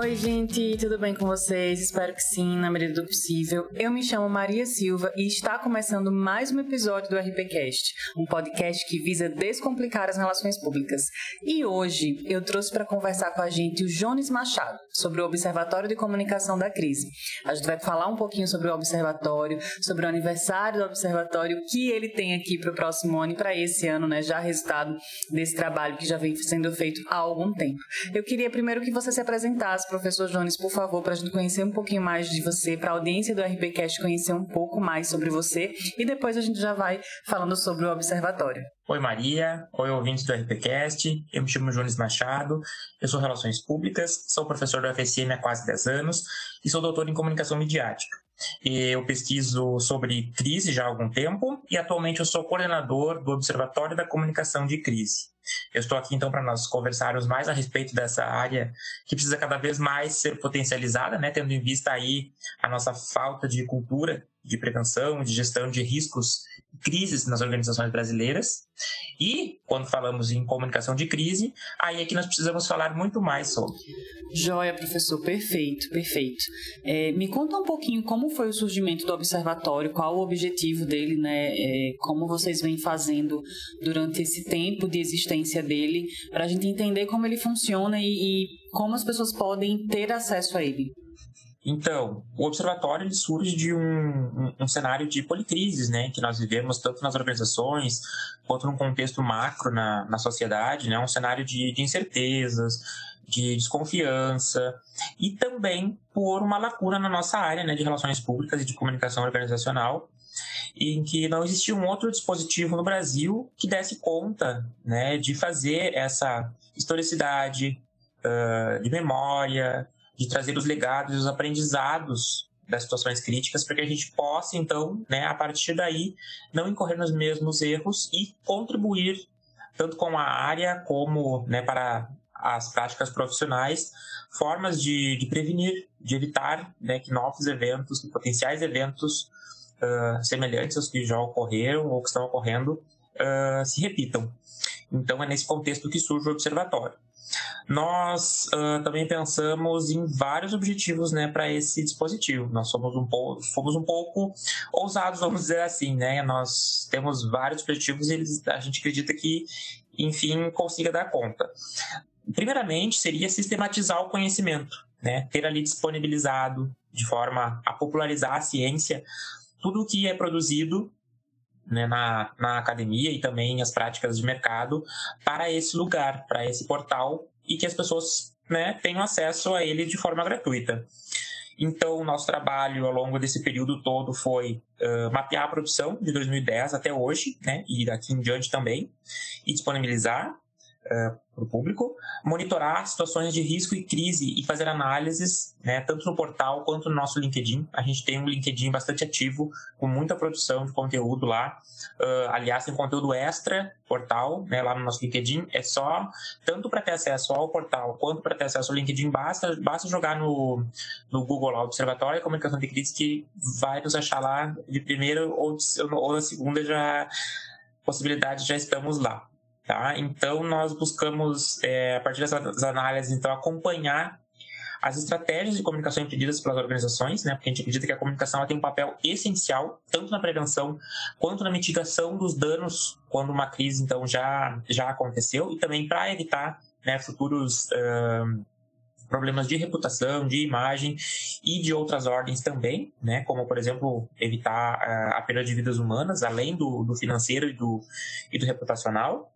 Oi, gente, tudo bem com vocês? Espero que sim, na medida do possível. Eu me chamo Maria Silva e está começando mais um episódio do RPCast, um podcast que visa descomplicar as relações públicas. E hoje eu trouxe para conversar com a gente o Jones Machado sobre o Observatório de Comunicação da Crise. A gente vai falar um pouquinho sobre o observatório, sobre o aniversário do observatório, o que ele tem aqui para o próximo ano e para esse ano, né? Já resultado desse trabalho que já vem sendo feito há algum tempo. Eu queria primeiro que você se apresentasse professor Jones, por favor, para a gente conhecer um pouquinho mais de você, para a audiência do RBcast conhecer um pouco mais sobre você e depois a gente já vai falando sobre o observatório. Oi Maria, oi ouvintes do RPCast, eu me chamo Jones Machado, eu sou Relações Públicas, sou professor do FSM há quase 10 anos e sou doutor em Comunicação Midiática. Eu pesquiso sobre crise já há algum tempo e atualmente eu sou coordenador do Observatório da Comunicação de Crise. Eu estou aqui então para nós conversarmos mais a respeito dessa área que precisa cada vez mais ser potencializada, né, tendo em vista aí a nossa falta de cultura de prevenção, de gestão de riscos crises nas organizações brasileiras. E, quando falamos em comunicação de crise, aí é que nós precisamos falar muito mais sobre. Joia, professor, perfeito, perfeito. É, me conta um pouquinho como foi o surgimento do observatório, qual o objetivo dele, né? É, como vocês vêm fazendo durante esse tempo de existência dele, para a gente entender como ele funciona e, e como as pessoas podem ter acesso a ele. Então, o observatório ele surge de um, um, um, cenário de policrises, né, que nós vivemos tanto nas organizações quanto num contexto macro na, na sociedade, né, um cenário de, de incertezas, de desconfiança e também por uma lacuna na nossa área né, de relações públicas e de comunicação organizacional, em que não existia um outro dispositivo no Brasil que desse conta né, de fazer essa historicidade uh, de memória, de trazer os legados e os aprendizados das situações críticas para que a gente possa, então, né, a partir daí, não incorrer nos mesmos erros e contribuir tanto com a área como né, para as práticas profissionais, formas de, de prevenir, de evitar né, que novos eventos, que potenciais eventos uh, semelhantes aos que já ocorreram ou que estão ocorrendo uh, se repitam. Então, é nesse contexto que surge o observatório. Nós uh, também pensamos em vários objetivos né, para esse dispositivo. Nós somos um, pouco, fomos um pouco ousados, vamos dizer assim. Né? Nós temos vários objetivos e eles, a gente acredita que, enfim, consiga dar conta. Primeiramente, seria sistematizar o conhecimento, né? ter ali disponibilizado de forma a popularizar a ciência tudo o que é produzido né, na, na academia e também as práticas de mercado para esse lugar, para esse portal e que as pessoas né, tenham acesso a ele de forma gratuita. Então, o nosso trabalho ao longo desse período todo foi uh, mapear a produção de 2010 até hoje, né, e daqui em diante também, e disponibilizar uh, para o público, monitorar situações de risco e crise e fazer análises, né, tanto no portal quanto no nosso LinkedIn. A gente tem um LinkedIn bastante ativo, com muita produção de conteúdo lá. Uh, aliás, tem conteúdo extra portal, né, lá no nosso LinkedIn. É só, tanto para ter acesso ao portal quanto para ter acesso ao LinkedIn, basta, basta jogar no, no Google lá, Observatório de Comunicação de Crise, que vai nos achar lá de primeira ou, de, ou da segunda já possibilidade já estamos lá. Tá? Então, nós buscamos, é, a partir dessas análises, então, acompanhar as estratégias de comunicação empreendidas pelas organizações, né? porque a gente acredita que a comunicação tem um papel essencial, tanto na prevenção quanto na mitigação dos danos quando uma crise então já, já aconteceu, e também para evitar né, futuros uh, problemas de reputação, de imagem e de outras ordens também, né? como, por exemplo, evitar uh, a perda de vidas humanas, além do, do financeiro e do, e do reputacional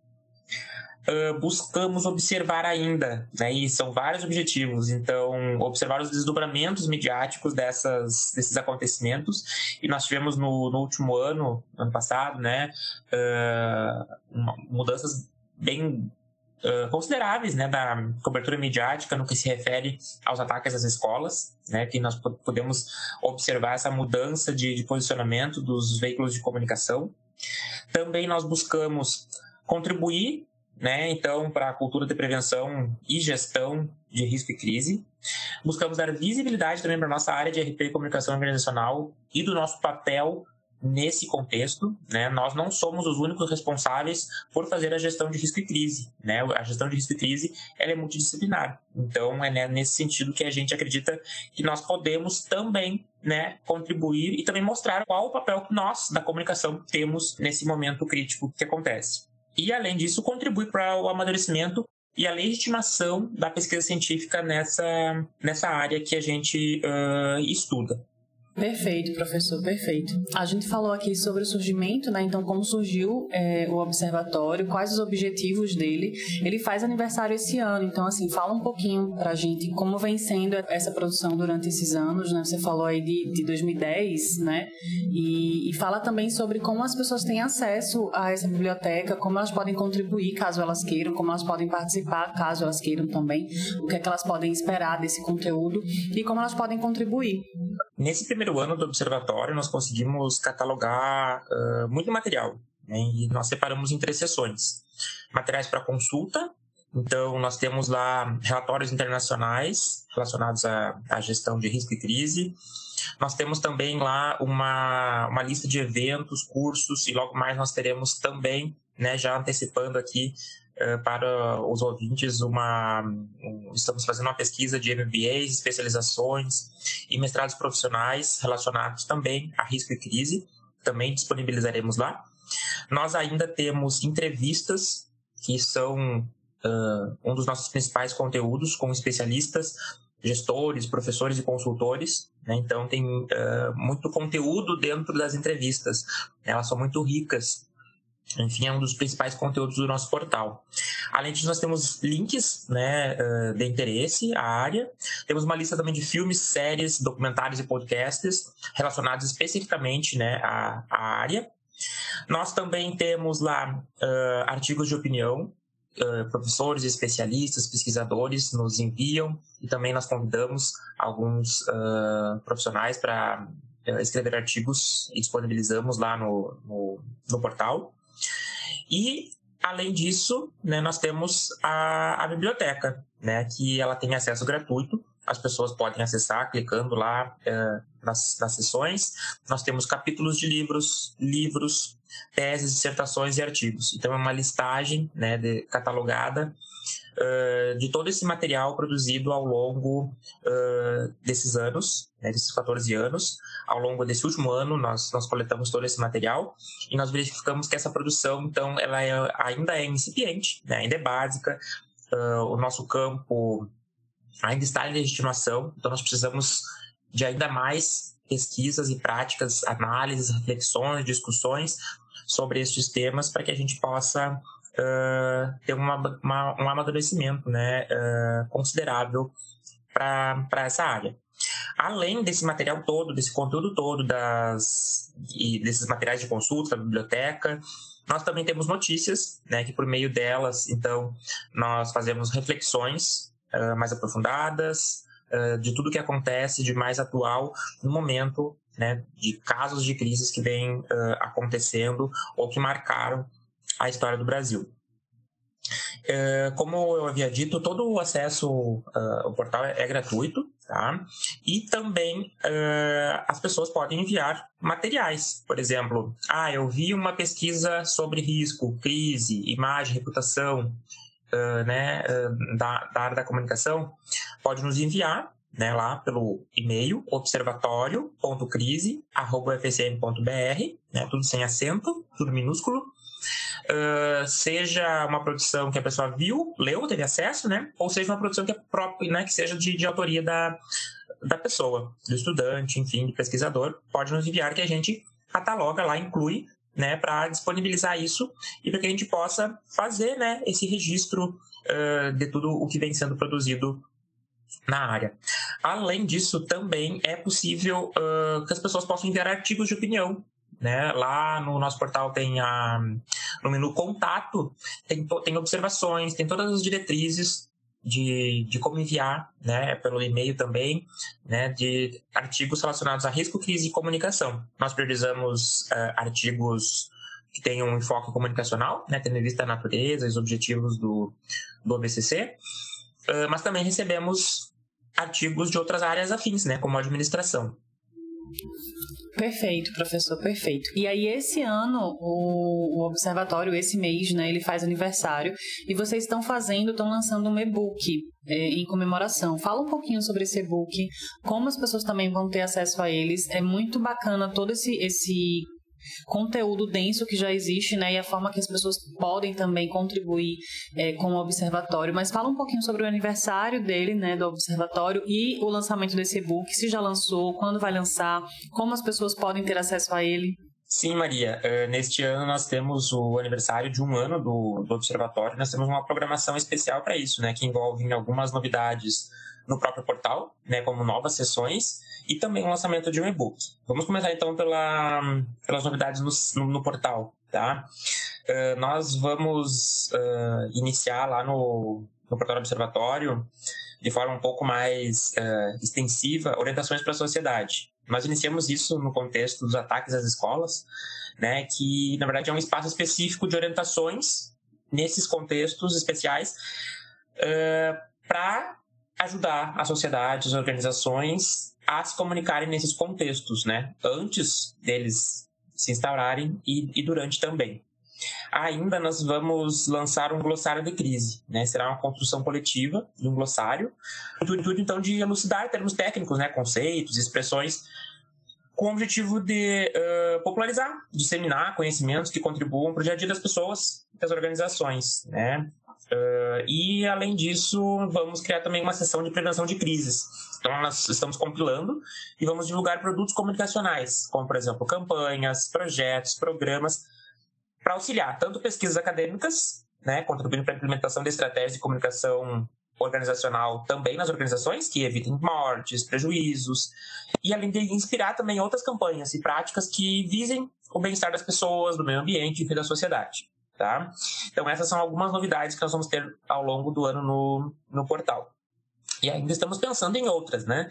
uh, buscamos observar ainda, né? E são vários objetivos. Então, observar os desdobramentos midiáticos dessas, desses acontecimentos. E nós tivemos no, no último ano, ano passado, né? Uh, mudanças bem Uh, consideráveis né, da cobertura midiática no que se refere aos ataques às escolas, né, que nós podemos observar essa mudança de, de posicionamento dos veículos de comunicação. Também nós buscamos contribuir né? Então, para a cultura de prevenção e gestão de risco e crise. Buscamos dar visibilidade também para a nossa área de RP e comunicação organizacional e do nosso papel nesse contexto, né, nós não somos os únicos responsáveis por fazer a gestão de risco e crise. Né? A gestão de risco e crise ela é multidisciplinar. Então, é né, nesse sentido que a gente acredita que nós podemos também né, contribuir e também mostrar qual o papel que nós, da comunicação, temos nesse momento crítico que acontece. E, além disso, contribuir para o amadurecimento e a legitimação da pesquisa científica nessa, nessa área que a gente uh, estuda. Perfeito, professor, perfeito. A gente falou aqui sobre o surgimento, né? Então, como surgiu é, o observatório, quais os objetivos dele. Ele faz aniversário esse ano, então, assim, fala um pouquinho pra gente como vem sendo essa produção durante esses anos, né? Você falou aí de, de 2010, né? E, e fala também sobre como as pessoas têm acesso a essa biblioteca, como elas podem contribuir caso elas queiram, como elas podem participar caso elas queiram também, o que é que elas podem esperar desse conteúdo e como elas podem contribuir. Nesse primeiro ano do observatório, nós conseguimos catalogar uh, muito material, né? e nós separamos em três sessões. Materiais para consulta, então nós temos lá relatórios internacionais relacionados à, à, gestão de risco e crise. Nós temos também lá uma, uma lista de eventos, cursos, e logo mais nós teremos também, né, já antecipando aqui, para os ouvintes uma estamos fazendo uma pesquisa de MBAs, especializações e mestrados profissionais relacionados também a risco e crise, também disponibilizaremos lá. Nós ainda temos entrevistas que são uh, um dos nossos principais conteúdos com especialistas, gestores, professores e consultores. Né? Então tem uh, muito conteúdo dentro das entrevistas. Elas são muito ricas enfim, é um dos principais conteúdos do nosso portal. Além disso, nós temos links né, de interesse à área. Temos uma lista também de filmes, séries, documentários e podcasts relacionados especificamente né, à, à área. Nós também temos lá uh, artigos de opinião. Uh, professores, especialistas, pesquisadores nos enviam e também nós convidamos alguns uh, profissionais para escrever artigos e disponibilizamos lá no, no, no portal. E, além disso, né, nós temos a, a biblioteca, né, que ela tem acesso gratuito. As pessoas podem acessar clicando lá nas, sessões. Nós temos capítulos de livros, livros, teses, dissertações e artigos. Então, é uma listagem né, de, catalogada uh, de todo esse material produzido ao longo uh, desses anos, né, desses 14 anos. Ao longo desse último ano, nós, nós coletamos todo esse material e nós verificamos que essa produção, então, ela é, ainda é incipiente, né, ainda é básica. Uh, o nosso campo ainda está em legitimação, então nós precisamos de ainda mais pesquisas e práticas, análises, reflexões, discussões sobre estes temas para que a gente possa uh, ter uma, uma, um amadurecimento né, uh, considerável para essa área. Além desse material todo, desse conteúdo todo, das, e desses materiais de consulta da biblioteca, nós também temos notícias, né, que por meio delas, então, nós fazemos reflexões uh, mais aprofundadas uh, de tudo que acontece de mais atual no momento, né, de casos de crises que vêm uh, acontecendo ou que marcaram a história do Brasil. É, como eu havia dito, todo o acesso uh, ao portal é, é, gratuito, tá? E também uh, as pessoas podem enviar materiais. Por exemplo, ah, eu vi uma pesquisa sobre risco, crise, imagem, reputação, né, da, da área da comunicação. Pode nos enviar né, lá pelo e-mail observatório.crise.fsm.br, né, tudo sem acento, tudo minúsculo. Uh, seja uma produção que a pessoa viu, leu, teve acesso, né? Ou seja uma produção que é própria, né? Que seja de, de autoria da, da pessoa, do estudante, enfim, do pesquisador, pode nos enviar que a gente cataloga lá, inclui, né? Para disponibilizar isso e para que a gente possa fazer, né? Esse registro uh, de tudo o que vem sendo produzido na área. Além disso, também é possível uh, que as pessoas possam enviar artigos de opinião né? Lá no nosso portal tem a, no menu contato, tem, tem observações, tem todas as diretrizes de, de como enviar, né, pelo e-mail também, né, de artigos relacionados a risco, crise e comunicação. Nós priorizamos uh, artigos que tenham um enfoque comunicacional, né, tendo em vista a natureza e os objetivos do, do OBCC, mas também recebemos artigos de outras áreas afins, né, como administração. Perfeito, professor, perfeito. E aí, esse ano, o, o, observatório, esse mês, né, ele faz aniversário e vocês estão fazendo, estão lançando um e-book é, em comemoração. Fala um pouquinho sobre esse e-book, como as pessoas também vão ter acesso a eles. É muito bacana todo esse, esse conteúdo denso que já existe, né? E a forma que as pessoas podem também contribuir é, com o observatório. Mas fala um pouquinho sobre o aniversário dele, né? Do observatório e o lançamento desse e-book, se já lançou, quando vai lançar, como as pessoas podem ter acesso a ele. Sim, Maria. Uh, neste ano nós temos o aniversário de um ano do, do Observatório. Nós temos uma programação especial para isso, né, que envolve algumas novidades no próprio portal, né, como novas sessões e também o lançamento de um e-book. Vamos começar então pela, pelas novidades no, no, portal, tá? Uh, nós vamos uh, iniciar lá no, no portal Observatório de forma um pouco mais uh, extensiva orientações para a sociedade. Nós iniciamos isso no contexto dos ataques às escolas, né, que na verdade é um espaço específico de orientações nesses contextos especiais para ajudar a sociedade, as organizações a se comunicarem nesses contextos, né? Antes deles se instaurarem e, e durante também. Ainda nós vamos lançar um glossário de crise, né? Será uma construção coletiva de um glossário, tudo, tudo então de elucidar termos técnicos, né? Conceitos, expressões, com o objetivo de uh, popularizar, disseminar conhecimentos que contribuam para o dia a dia das pessoas, das organizações, né? Uh, e, além disso, vamos criar também uma sessão de prevenção de crises. Então, nós estamos compilando e vamos divulgar produtos comunicacionais, como, por exemplo, campanhas, projetos, programas, para auxiliar tanto pesquisas acadêmicas, né, contribuindo para a implementação de estratégias de comunicação organizacional também nas organizações, que evitem mortes, prejuízos, e além de inspirar também outras campanhas e práticas que visem o bem-estar das pessoas, do meio ambiente e da sociedade. Tá? Então, essas são algumas novidades que nós vamos ter ao longo do ano no, no portal. E ainda estamos pensando em outras, né?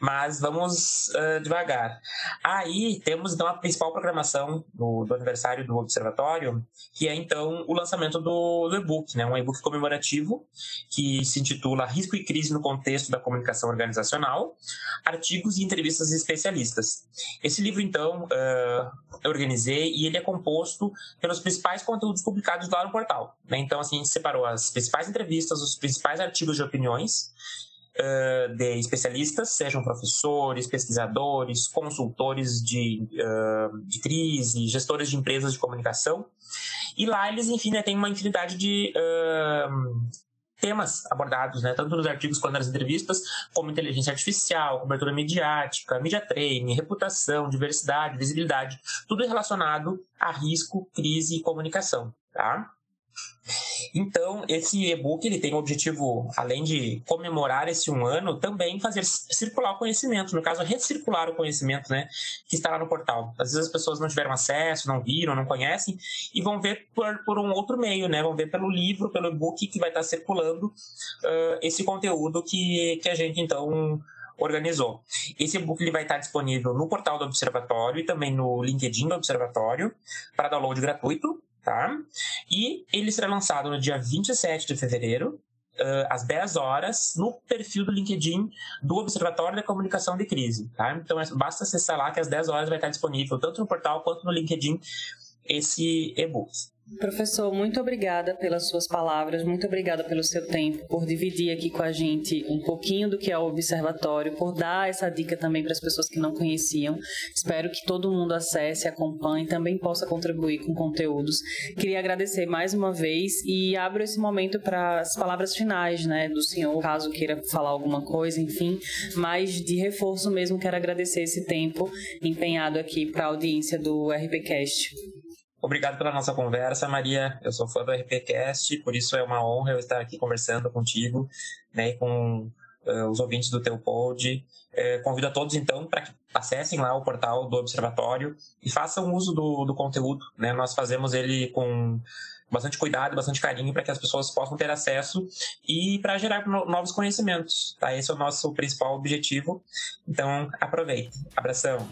Mas vamos uh, devagar. Aí temos então a principal programação do, do, aniversário do Observatório, que é então o lançamento do, do e-book, né? Um e-book comemorativo que se intitula Risco e Crise no Contexto da Comunicação Organizacional, Artigos e Entrevistas Especialistas. Esse livro, então, uh, eu organizei e ele é composto pelos principais conteúdos publicados lá no portal. Né? Então, assim, a gente separou as principais entrevistas, os principais artigos de opiniões, uh, de especialistas, sejam professores, pesquisadores, consultores de, uh, de crise, gestores de empresas de comunicação. E lá eles, enfim, né, têm uma infinidade de uh, temas abordados, né, tanto nos artigos quanto nas entrevistas, como inteligência artificial, cobertura mediática, media training, reputação, diversidade, visibilidade, tudo relacionado a risco, crise e comunicação, tá? Então, esse e-book ele tem o objetivo, além de comemorar esse um ano, também fazer circular o conhecimento, no caso, recircular o conhecimento né, que está lá no portal. Às vezes as pessoas não tiveram acesso, não viram, não conhecem, e vão ver por, por um outro meio, né? Vão ver pelo livro, pelo e-book que vai estar circulando uh, esse conteúdo que, que a gente, então, organizou. Esse e-book ele vai estar disponível no portal do Observatório e também no LinkedIn do Observatório para download gratuito tá? E ele será lançado no dia 27 de fevereiro, uh, às 10 horas, no perfil do LinkedIn do Observatório da Comunicação de Crise, tá? Então, é, basta acessar lá que às 10 horas vai estar disponível, tanto no portal quanto no LinkedIn, esse e-book. Professor, muito obrigada pelas suas palavras, muito obrigada pelo seu tempo, por dividir aqui com a gente um pouquinho do que é o observatório, por dar essa dica também para as pessoas que não conheciam. Espero que todo mundo acesse, acompanhe, também possa contribuir com conteúdos. Queria agradecer mais uma vez e abro esse momento para as palavras finais, né, do senhor, caso queira falar alguma coisa, enfim, mas de reforço mesmo quero agradecer esse tempo empenhado aqui para a audiência do RPcast. Obrigado pela nossa conversa, Maria. Eu sou fã do RPCast, por isso é uma honra eu estar aqui conversando contigo né, e com uh, os ouvintes do teu pod. Uh, convido a todos, então, para que acessem lá o portal do Observatório e façam uso do, do conteúdo. Né? Nós fazemos ele com bastante cuidado, bastante carinho para que as pessoas possam ter acesso e para gerar novos conhecimentos. Tá? Esse é o nosso principal objetivo. Então, aproveite. Abração.